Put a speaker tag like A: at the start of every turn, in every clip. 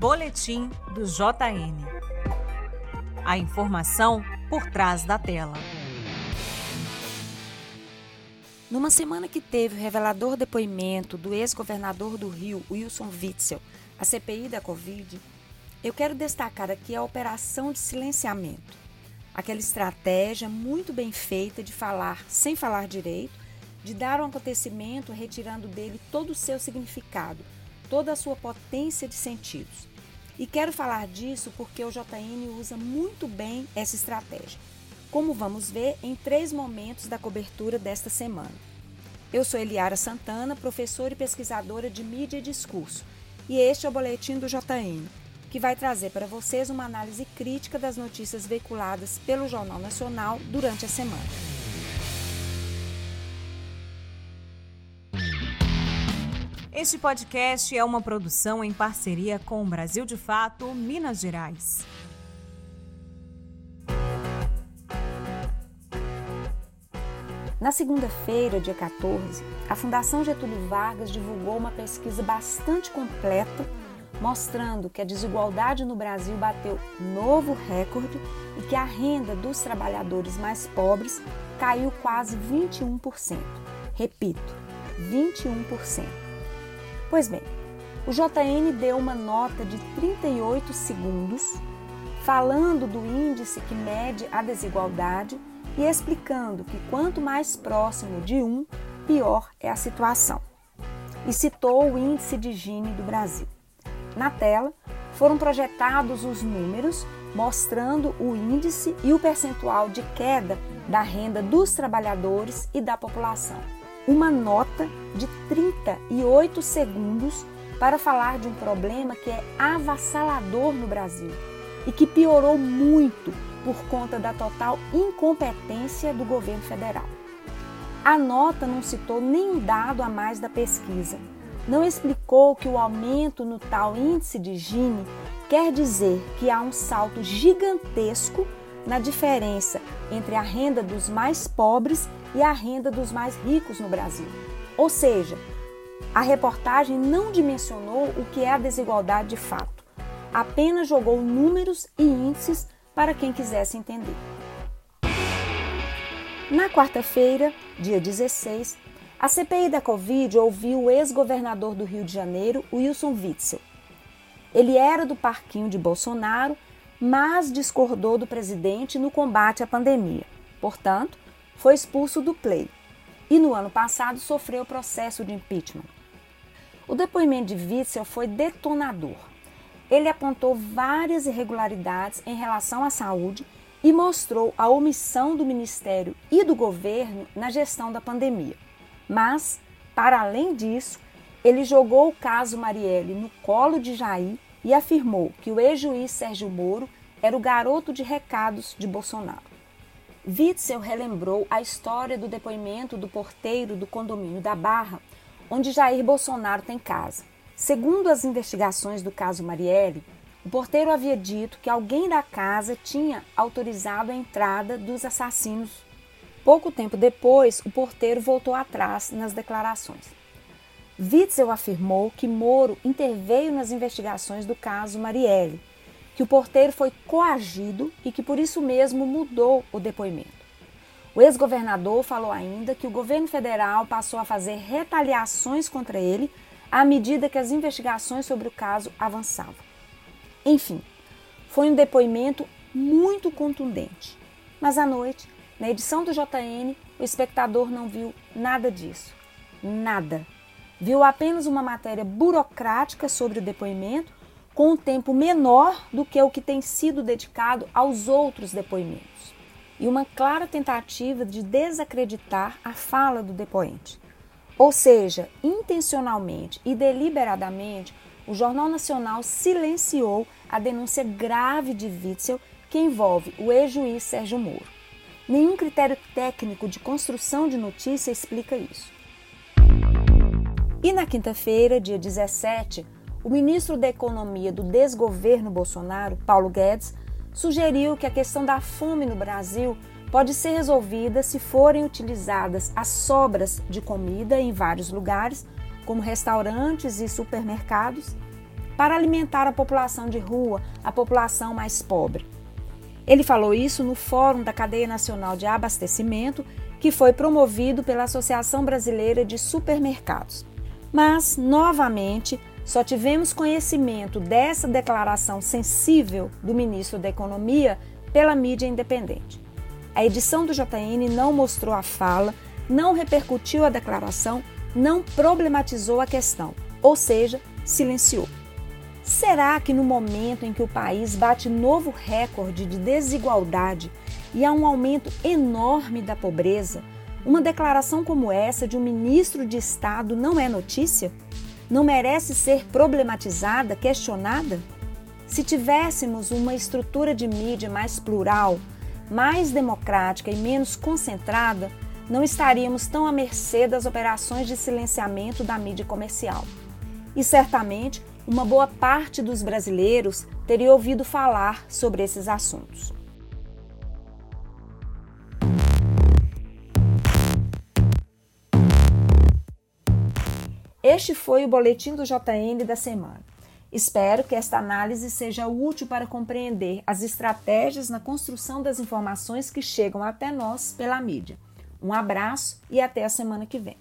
A: Boletim do JN. A informação por trás da tela.
B: Numa semana que teve o revelador depoimento do ex-governador do Rio, Wilson Witzel, a CPI da Covid, eu quero destacar aqui a operação de silenciamento. Aquela estratégia muito bem feita de falar sem falar direito, de dar um acontecimento retirando dele todo o seu significado, toda a sua potência de sentidos. E quero falar disso porque o JN usa muito bem essa estratégia, como vamos ver em três momentos da cobertura desta semana. Eu sou Eliara Santana, professora e pesquisadora de mídia e discurso, e este é o boletim do JN, que vai trazer para vocês uma análise crítica das notícias veiculadas pelo Jornal Nacional durante a semana.
A: Este podcast é uma produção em parceria com o Brasil de Fato, Minas Gerais.
B: Na segunda-feira, dia 14, a Fundação Getúlio Vargas divulgou uma pesquisa bastante completa mostrando que a desigualdade no Brasil bateu novo recorde e que a renda dos trabalhadores mais pobres caiu quase 21%. Repito, 21%. Pois bem, o JN deu uma nota de 38 segundos falando do índice que mede a desigualdade e explicando que quanto mais próximo de 1, pior é a situação. E citou o índice de Gini do Brasil. Na tela foram projetados os números mostrando o índice e o percentual de queda da renda dos trabalhadores e da população uma nota de 38 segundos para falar de um problema que é avassalador no Brasil e que piorou muito por conta da total incompetência do governo federal. A nota não citou nenhum dado a mais da pesquisa, não explicou que o aumento no tal índice de Gini quer dizer que há um salto gigantesco na diferença entre a renda dos mais pobres e a renda dos mais ricos no Brasil. Ou seja, a reportagem não dimensionou o que é a desigualdade de fato, apenas jogou números e índices para quem quisesse entender. Na quarta-feira, dia 16, a CPI da Covid ouviu o ex-governador do Rio de Janeiro, Wilson Witzel. Ele era do parquinho de Bolsonaro, mas discordou do presidente no combate à pandemia. Portanto, foi expulso do Play e no ano passado sofreu processo de impeachment. O depoimento de Witzel foi detonador. Ele apontou várias irregularidades em relação à saúde e mostrou a omissão do Ministério e do governo na gestão da pandemia. Mas, para além disso, ele jogou o caso Marielle no colo de Jair e afirmou que o ex-juiz Sérgio Moro era o garoto de recados de Bolsonaro. Witzel relembrou a história do depoimento do porteiro do condomínio da Barra, onde Jair Bolsonaro tem casa. Segundo as investigações do caso Marielle, o porteiro havia dito que alguém da casa tinha autorizado a entrada dos assassinos. Pouco tempo depois, o porteiro voltou atrás nas declarações. Witzel afirmou que Moro interveio nas investigações do caso Marielle que o porteiro foi coagido e que por isso mesmo mudou o depoimento. O ex-governador falou ainda que o governo federal passou a fazer retaliações contra ele à medida que as investigações sobre o caso avançavam. Enfim, foi um depoimento muito contundente. Mas à noite, na edição do JN, o espectador não viu nada disso. Nada. Viu apenas uma matéria burocrática sobre o depoimento com um tempo menor do que o que tem sido dedicado aos outros depoimentos, e uma clara tentativa de desacreditar a fala do depoente. Ou seja, intencionalmente e deliberadamente, o Jornal Nacional silenciou a denúncia grave de Witzel que envolve o ex-juiz Sérgio Moro. Nenhum critério técnico de construção de notícia explica isso. E na quinta-feira, dia 17, o ministro da Economia do desgoverno Bolsonaro, Paulo Guedes, sugeriu que a questão da fome no Brasil pode ser resolvida se forem utilizadas as sobras de comida em vários lugares, como restaurantes e supermercados, para alimentar a população de rua, a população mais pobre. Ele falou isso no Fórum da Cadeia Nacional de Abastecimento, que foi promovido pela Associação Brasileira de Supermercados. Mas, novamente, só tivemos conhecimento dessa declaração sensível do ministro da Economia pela mídia independente. A edição do JN não mostrou a fala, não repercutiu a declaração, não problematizou a questão, ou seja, silenciou. Será que no momento em que o país bate novo recorde de desigualdade e há um aumento enorme da pobreza, uma declaração como essa de um ministro de Estado não é notícia? Não merece ser problematizada, questionada? Se tivéssemos uma estrutura de mídia mais plural, mais democrática e menos concentrada, não estaríamos tão à mercê das operações de silenciamento da mídia comercial. E certamente uma boa parte dos brasileiros teria ouvido falar sobre esses assuntos. Este foi o boletim do JN da semana. Espero que esta análise seja útil para compreender as estratégias na construção das informações que chegam até nós pela mídia. Um abraço e até a semana que vem.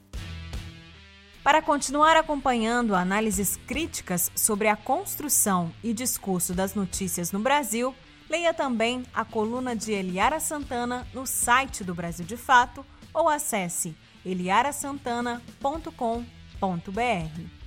A: Para continuar acompanhando análises críticas sobre a construção e discurso das notícias no Brasil, leia também a coluna de Eliara Santana no site do Brasil de Fato ou acesse eliarasantana.com.br www.cultura.br.